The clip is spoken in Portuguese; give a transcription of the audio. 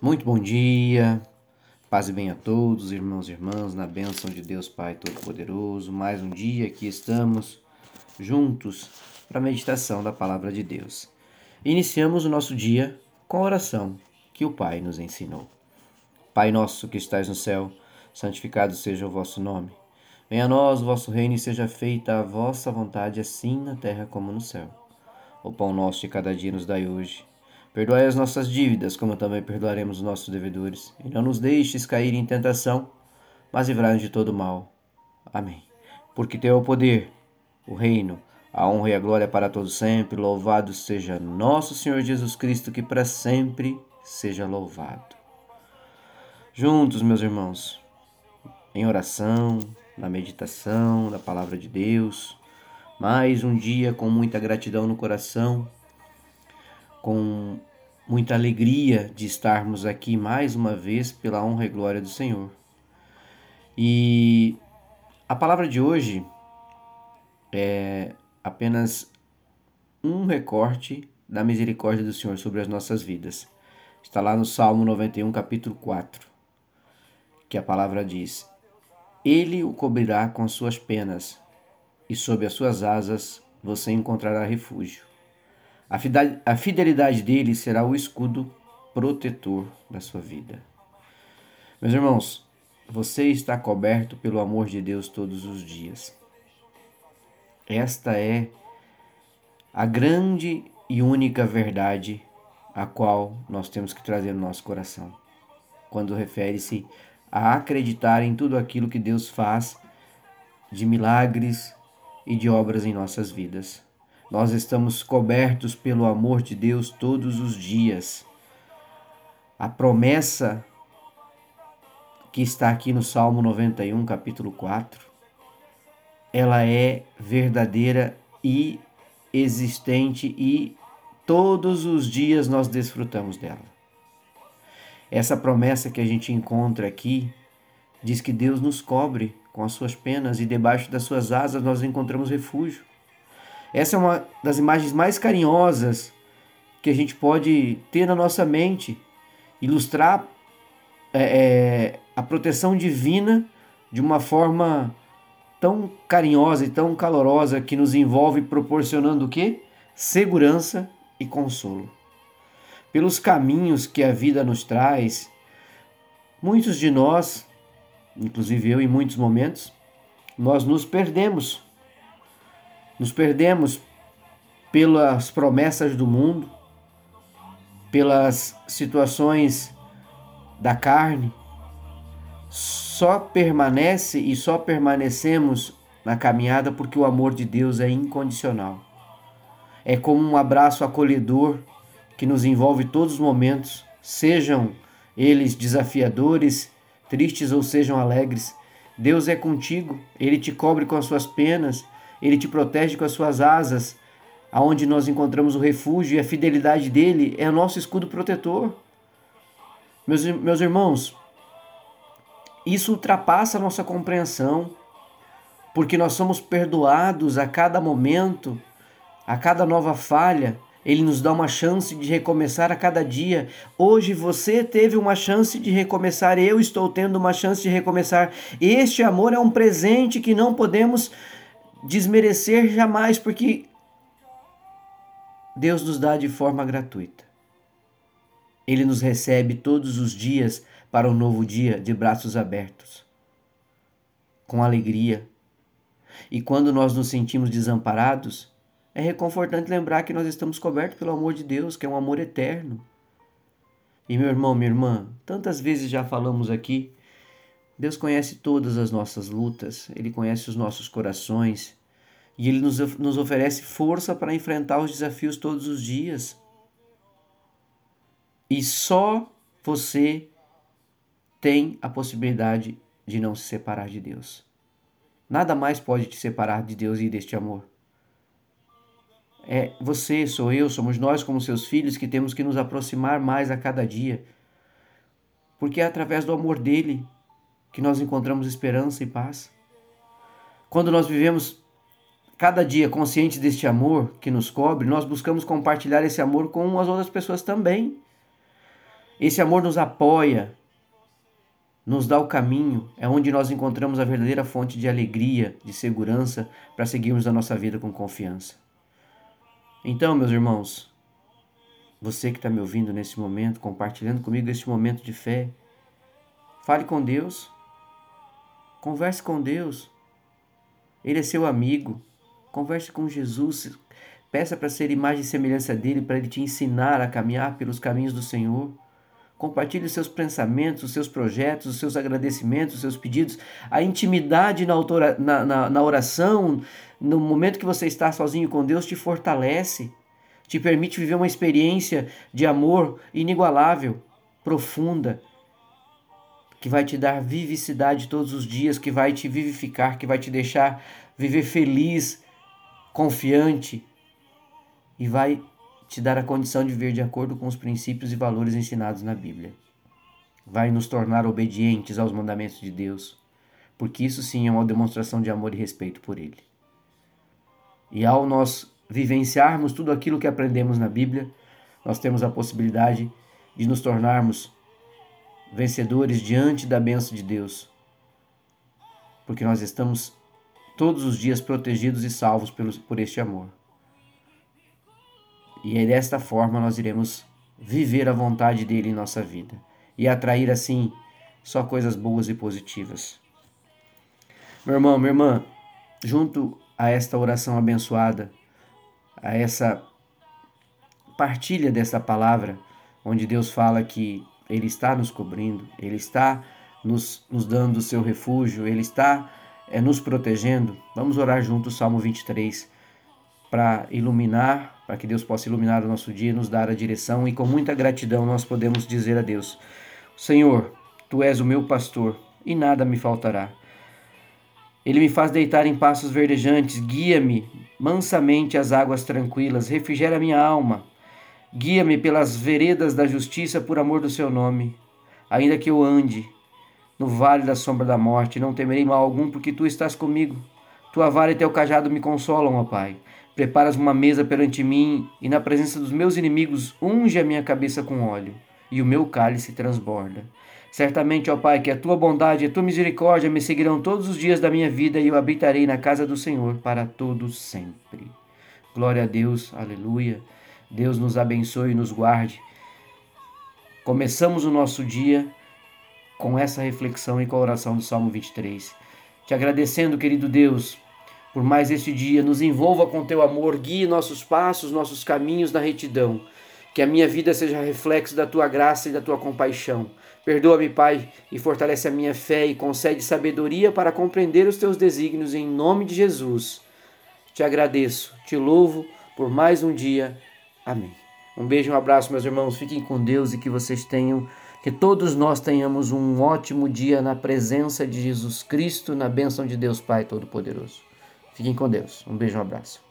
Muito bom dia, paz e bem a todos, irmãos e irmãs, na bênção de Deus Pai Todo-Poderoso. Mais um dia que estamos juntos para a meditação da Palavra de Deus. Iniciamos o nosso dia com a oração que o Pai nos ensinou. Pai nosso que estais no céu, santificado seja o vosso nome. Venha a nós o vosso reino e seja feita a vossa vontade, assim na terra como no céu. O pão nosso de cada dia nos dai hoje Perdoai as nossas dívidas, como também perdoaremos os nossos devedores. E não nos deixes cair em tentação, mas livrai-nos de todo mal. Amém. Porque teu é o poder, o reino, a honra e a glória para todos sempre. Louvado seja nosso Senhor Jesus Cristo, que para sempre seja louvado. Juntos, meus irmãos, em oração, na meditação da palavra de Deus, mais um dia com muita gratidão no coração, com muita alegria de estarmos aqui mais uma vez pela honra e glória do Senhor. E a palavra de hoje é apenas um recorte da misericórdia do Senhor sobre as nossas vidas. Está lá no Salmo 91, capítulo 4, que a palavra diz: Ele o cobrirá com as suas penas, e sob as suas asas você encontrará refúgio. A fidelidade dele será o escudo protetor da sua vida. Meus irmãos, você está coberto pelo amor de Deus todos os dias. Esta é a grande e única verdade a qual nós temos que trazer no nosso coração, quando refere-se a acreditar em tudo aquilo que Deus faz de milagres e de obras em nossas vidas. Nós estamos cobertos pelo amor de Deus todos os dias. A promessa que está aqui no Salmo 91, capítulo 4, ela é verdadeira e existente e todos os dias nós desfrutamos dela. Essa promessa que a gente encontra aqui diz que Deus nos cobre com as suas penas e debaixo das suas asas nós encontramos refúgio. Essa é uma das imagens mais carinhosas que a gente pode ter na nossa mente, ilustrar é, é, a proteção divina de uma forma tão carinhosa e tão calorosa que nos envolve, proporcionando o quê? Segurança e consolo. Pelos caminhos que a vida nos traz, muitos de nós, inclusive eu em muitos momentos, nós nos perdemos nos perdemos pelas promessas do mundo, pelas situações da carne. Só permanece e só permanecemos na caminhada porque o amor de Deus é incondicional. É como um abraço acolhedor que nos envolve todos os momentos, sejam eles desafiadores, tristes ou sejam alegres. Deus é contigo, ele te cobre com as suas penas, ele te protege com as suas asas, aonde nós encontramos o refúgio e a fidelidade dele é o nosso escudo protetor. Meus, meus irmãos, isso ultrapassa a nossa compreensão, porque nós somos perdoados a cada momento, a cada nova falha. Ele nos dá uma chance de recomeçar a cada dia. Hoje você teve uma chance de recomeçar, eu estou tendo uma chance de recomeçar. Este amor é um presente que não podemos desmerecer jamais, porque Deus nos dá de forma gratuita. Ele nos recebe todos os dias para um novo dia de braços abertos, com alegria. E quando nós nos sentimos desamparados, é reconfortante lembrar que nós estamos cobertos pelo amor de Deus, que é um amor eterno. E meu irmão, minha irmã, tantas vezes já falamos aqui Deus conhece todas as nossas lutas, Ele conhece os nossos corações e Ele nos, nos oferece força para enfrentar os desafios todos os dias. E só você tem a possibilidade de não se separar de Deus. Nada mais pode te separar de Deus e deste amor. É você, sou eu, somos nós como seus filhos que temos que nos aproximar mais a cada dia. Porque é através do amor dele que nós encontramos esperança e paz. Quando nós vivemos cada dia conscientes deste amor que nos cobre, nós buscamos compartilhar esse amor com as outras pessoas também. Esse amor nos apoia, nos dá o caminho, é onde nós encontramos a verdadeira fonte de alegria, de segurança para seguirmos a nossa vida com confiança. Então, meus irmãos, você que está me ouvindo nesse momento, compartilhando comigo este momento de fé, fale com Deus, converse com Deus. Ele é seu amigo. Converse com Jesus. Peça para ser imagem e semelhança dele, para ele te ensinar a caminhar pelos caminhos do Senhor. Compartilhe os seus pensamentos, os seus projetos, os seus agradecimentos, os seus pedidos. A intimidade na, autora, na, na, na oração, no momento que você está sozinho com Deus, te fortalece, te permite viver uma experiência de amor inigualável, profunda, que vai te dar vivicidade todos os dias, que vai te vivificar, que vai te deixar viver feliz, confiante e vai te dar a condição de viver de acordo com os princípios e valores ensinados na Bíblia. Vai nos tornar obedientes aos mandamentos de Deus, porque isso sim é uma demonstração de amor e respeito por Ele. E ao nós vivenciarmos tudo aquilo que aprendemos na Bíblia, nós temos a possibilidade de nos tornarmos vencedores diante da bênção de Deus, porque nós estamos todos os dias protegidos e salvos por este amor. E é desta forma nós iremos viver a vontade dele em nossa vida e atrair assim só coisas boas e positivas. Meu irmão, minha irmã, junto a esta oração abençoada, a essa partilha dessa palavra, onde Deus fala que Ele está nos cobrindo, Ele está nos, nos dando o seu refúgio, Ele está é, nos protegendo. Vamos orar junto o Salmo 23 para iluminar, para que Deus possa iluminar o nosso dia, nos dar a direção e com muita gratidão nós podemos dizer a Deus: Senhor, tu és o meu pastor e nada me faltará. Ele me faz deitar em passos verdejantes, guia-me mansamente às águas tranquilas, refrigera minha alma. Guia-me pelas veredas da justiça por amor do seu nome. Ainda que eu ande no vale da sombra da morte, não temerei mal algum, porque tu estás comigo. Tua vara e teu cajado me consolam, ó Pai. Preparas uma mesa perante mim e na presença dos meus inimigos unge a minha cabeça com óleo e o meu cálice transborda. Certamente, ó Pai, que a tua bondade e a tua misericórdia me seguirão todos os dias da minha vida e eu habitarei na casa do Senhor para todos sempre. Glória a Deus, aleluia. Deus nos abençoe e nos guarde. Começamos o nosso dia com essa reflexão e com a oração do Salmo 23. Te agradecendo, querido Deus, por mais este dia. Nos envolva com teu amor, guie nossos passos, nossos caminhos na retidão. Que a minha vida seja reflexo da tua graça e da tua compaixão. Perdoa-me, Pai, e fortalece a minha fé e concede sabedoria para compreender os teus desígnios em nome de Jesus. Te agradeço, te louvo por mais um dia. Amém. Um beijo, um abraço, meus irmãos. Fiquem com Deus e que vocês tenham, que todos nós tenhamos um ótimo dia na presença de Jesus Cristo, na bênção de Deus Pai Todo-Poderoso. Fiquem com Deus. Um beijo, um abraço.